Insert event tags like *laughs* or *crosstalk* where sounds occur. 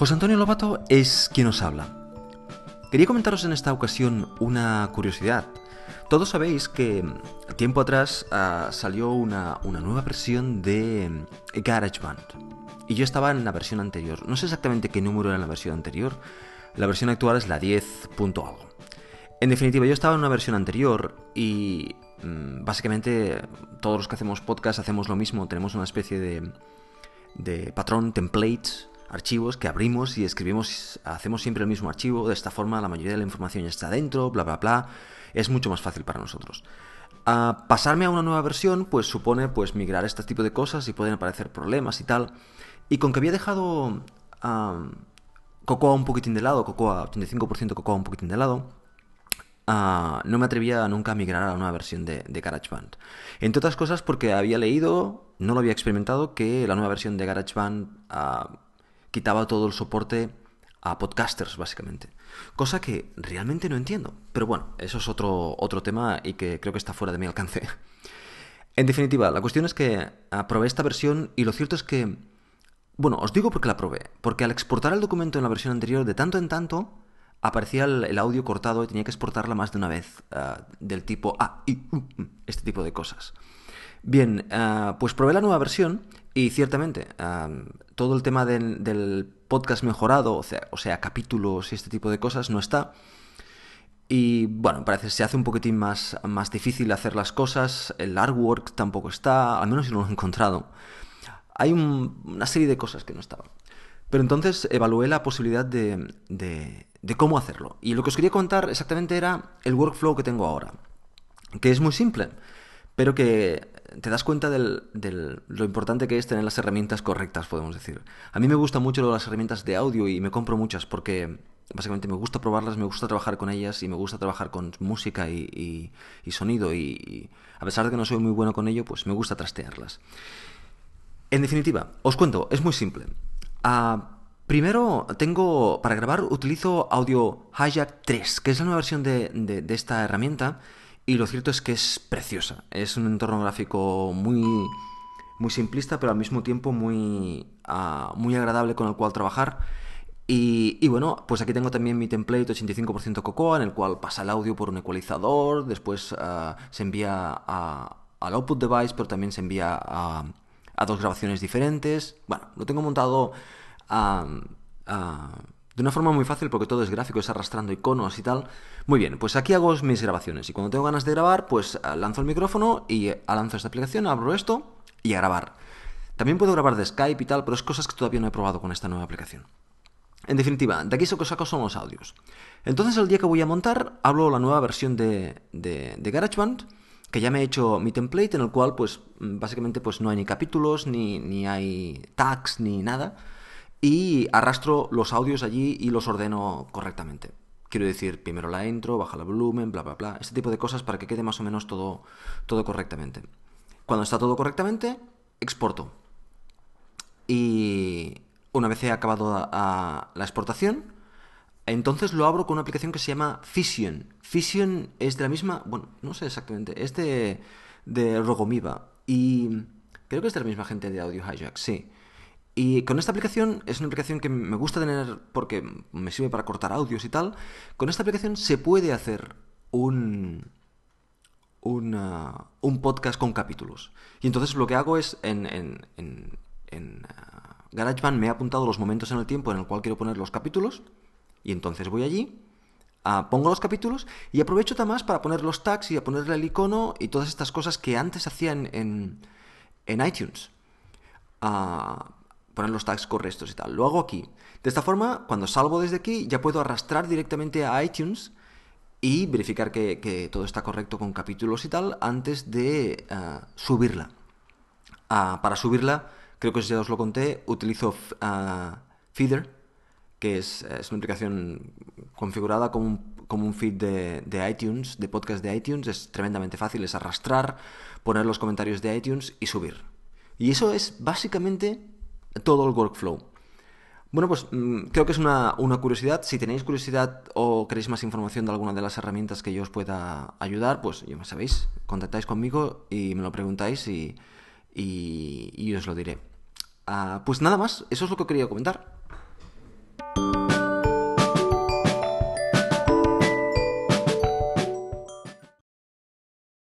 José Antonio Lobato es quien os habla. Quería comentaros en esta ocasión una curiosidad. Todos sabéis que tiempo atrás uh, salió una, nueva versión de GarageBand. Y yo estaba en la versión anterior. No sé exactamente qué número era la versión anterior. La versión actual es la 10. algo. En definitiva, yo estaba en una versión anterior y mmm, básicamente todos los que hacemos podcast hacemos lo mismo. Tenemos una especie de, de patrón, templates, archivos que abrimos y escribimos, hacemos siempre el mismo archivo, de esta forma la mayoría de la información ya está dentro, bla, bla, bla, es mucho más fácil para nosotros. Uh, pasarme a una nueva versión pues supone pues migrar este tipo de cosas y pueden aparecer problemas y tal. Y con que había dejado uh, Cocoa un poquitín de lado, Cocoa 85% Cocoa un poquitín de lado, Uh, no me atrevía nunca a migrar a la nueva versión de, de, GarageBand. Entre otras cosas porque había leído, no lo había experimentado, que la nueva versión de GarageBand uh, quitaba todo el soporte a podcasters, básicamente. Cosa que realmente no entiendo. Pero bueno, eso es otro, otro tema y que creo que está fuera de mi alcance. *laughs* En definitiva, la cuestión es que probé esta versión y lo cierto es que... Bueno, os digo por qué la probé. Porque al exportar el documento en la versión anterior, de tanto en tanto, aparecía el, audio cortado y tenía que exportarla más de una vez. Uh, del tipo A, I, U, este tipo de cosas. Bien, uh, pues probé la nueva versión y ciertamente todo el tema del, podcast mejorado, o sea, capítulos y este tipo de cosas, no está. Y bueno, parece que se hace un poquitín más, más difícil hacer las cosas. El artwork tampoco está, al menos si no lo he encontrado. Hay un, una serie de cosas que no estaban. Pero entonces evalué la posibilidad de, de, de, cómo hacerlo. Y lo que os quería contar exactamente era el workflow que tengo ahora. Que es muy simple, pero que te das cuenta de del, lo importante que es tener las herramientas correctas, podemos decir. A mí me gustan mucho las herramientas de audio y me compro muchas porque básicamente me gusta probarlas, me gusta trabajar con ellas y me gusta trabajar con música y, y, sonido y, a pesar de que no soy muy bueno con ello, pues me gusta trastearlas. En definitiva, os cuento, es muy simple. Uh, primero tengo, para grabar utilizo Audio Hijack 3, que es la nueva versión de esta herramienta y lo cierto es que es preciosa. Es un entorno gráfico muy, muy simplista, pero al mismo tiempo muy, uh, muy agradable con el cual trabajar. Y, bueno, pues aquí tengo también mi template 85% Cocoa, en el cual pasa el audio por un ecualizador, después uh, se envía al output device, pero también se envía a, a dos grabaciones diferentes. Bueno, lo tengo montado uh, de una forma muy fácil porque todo es gráfico, es arrastrando iconos y tal. Muy bien, pues aquí hago mis grabaciones y cuando tengo ganas de grabar, pues eh, lanzo el micrófono y eh, lanzo esta aplicación, abro esto y a grabar. También puedo grabar de Skype y tal, pero es cosas que todavía no he probado con esta nueva aplicación. En definitiva, de aquí lo que saco son los audios. Entonces el día que voy a montar, hablo la nueva versión de, de, de GarageBand, que ya me he hecho mi template en el cual pues básicamente pues no hay ni capítulos, ni, ni hay tags, ni nada y arrastro los audios allí y los ordeno correctamente. Quiero decir, primero la intro, baja el volumen, bla, bla, bla. Este tipo de cosas para que quede más o menos todo, todo correctamente. Cuando está todo correctamente, exporto. Y una vez he acabado la exportación, entonces lo abro con una aplicación que se llama Fission. Fission es de la misma, bueno, no sé exactamente, es de, de Rogomiva. Y creo que es de la misma gente de Audio Hijack, sí. Y con esta aplicación, es una aplicación que me gusta tener porque me sirve para cortar audios y tal. Con esta aplicación se puede hacer un, una, un podcast con capítulos. Y entonces lo que hago es en, en, en, en uh, GarageBand me he apuntado los momentos en el tiempo en el cual quiero poner los capítulos. Y entonces voy allí, uh, pongo los capítulos y aprovecho además para poner los tags y a ponerle el icono y todas estas cosas que antes hacían en, en iTunes. Uh, poner los tags correctos y tal. Lo hago aquí. De esta forma, cuando salgo desde aquí, ya puedo arrastrar directamente a iTunes y verificar que, todo está correcto con capítulos y tal antes de uh, subirla. Uh, para subirla, creo que ya os lo conté, utilizo uh, Feeder, que es, es, una aplicación configurada como un, como un feed de, de iTunes, de podcast de iTunes. Es tremendamente fácil, es arrastrar, poner los comentarios de iTunes y subir. Y eso es básicamente todo el workflow. Bueno, pues mmm, creo que es una, una, curiosidad. Si tenéis curiosidad o queréis más información de alguna de las herramientas que yo os pueda ayudar, pues ya sabéis, contactáis conmigo y me lo preguntáis y, y, os lo diré. Uh, pues nada más, eso es lo que quería comentar.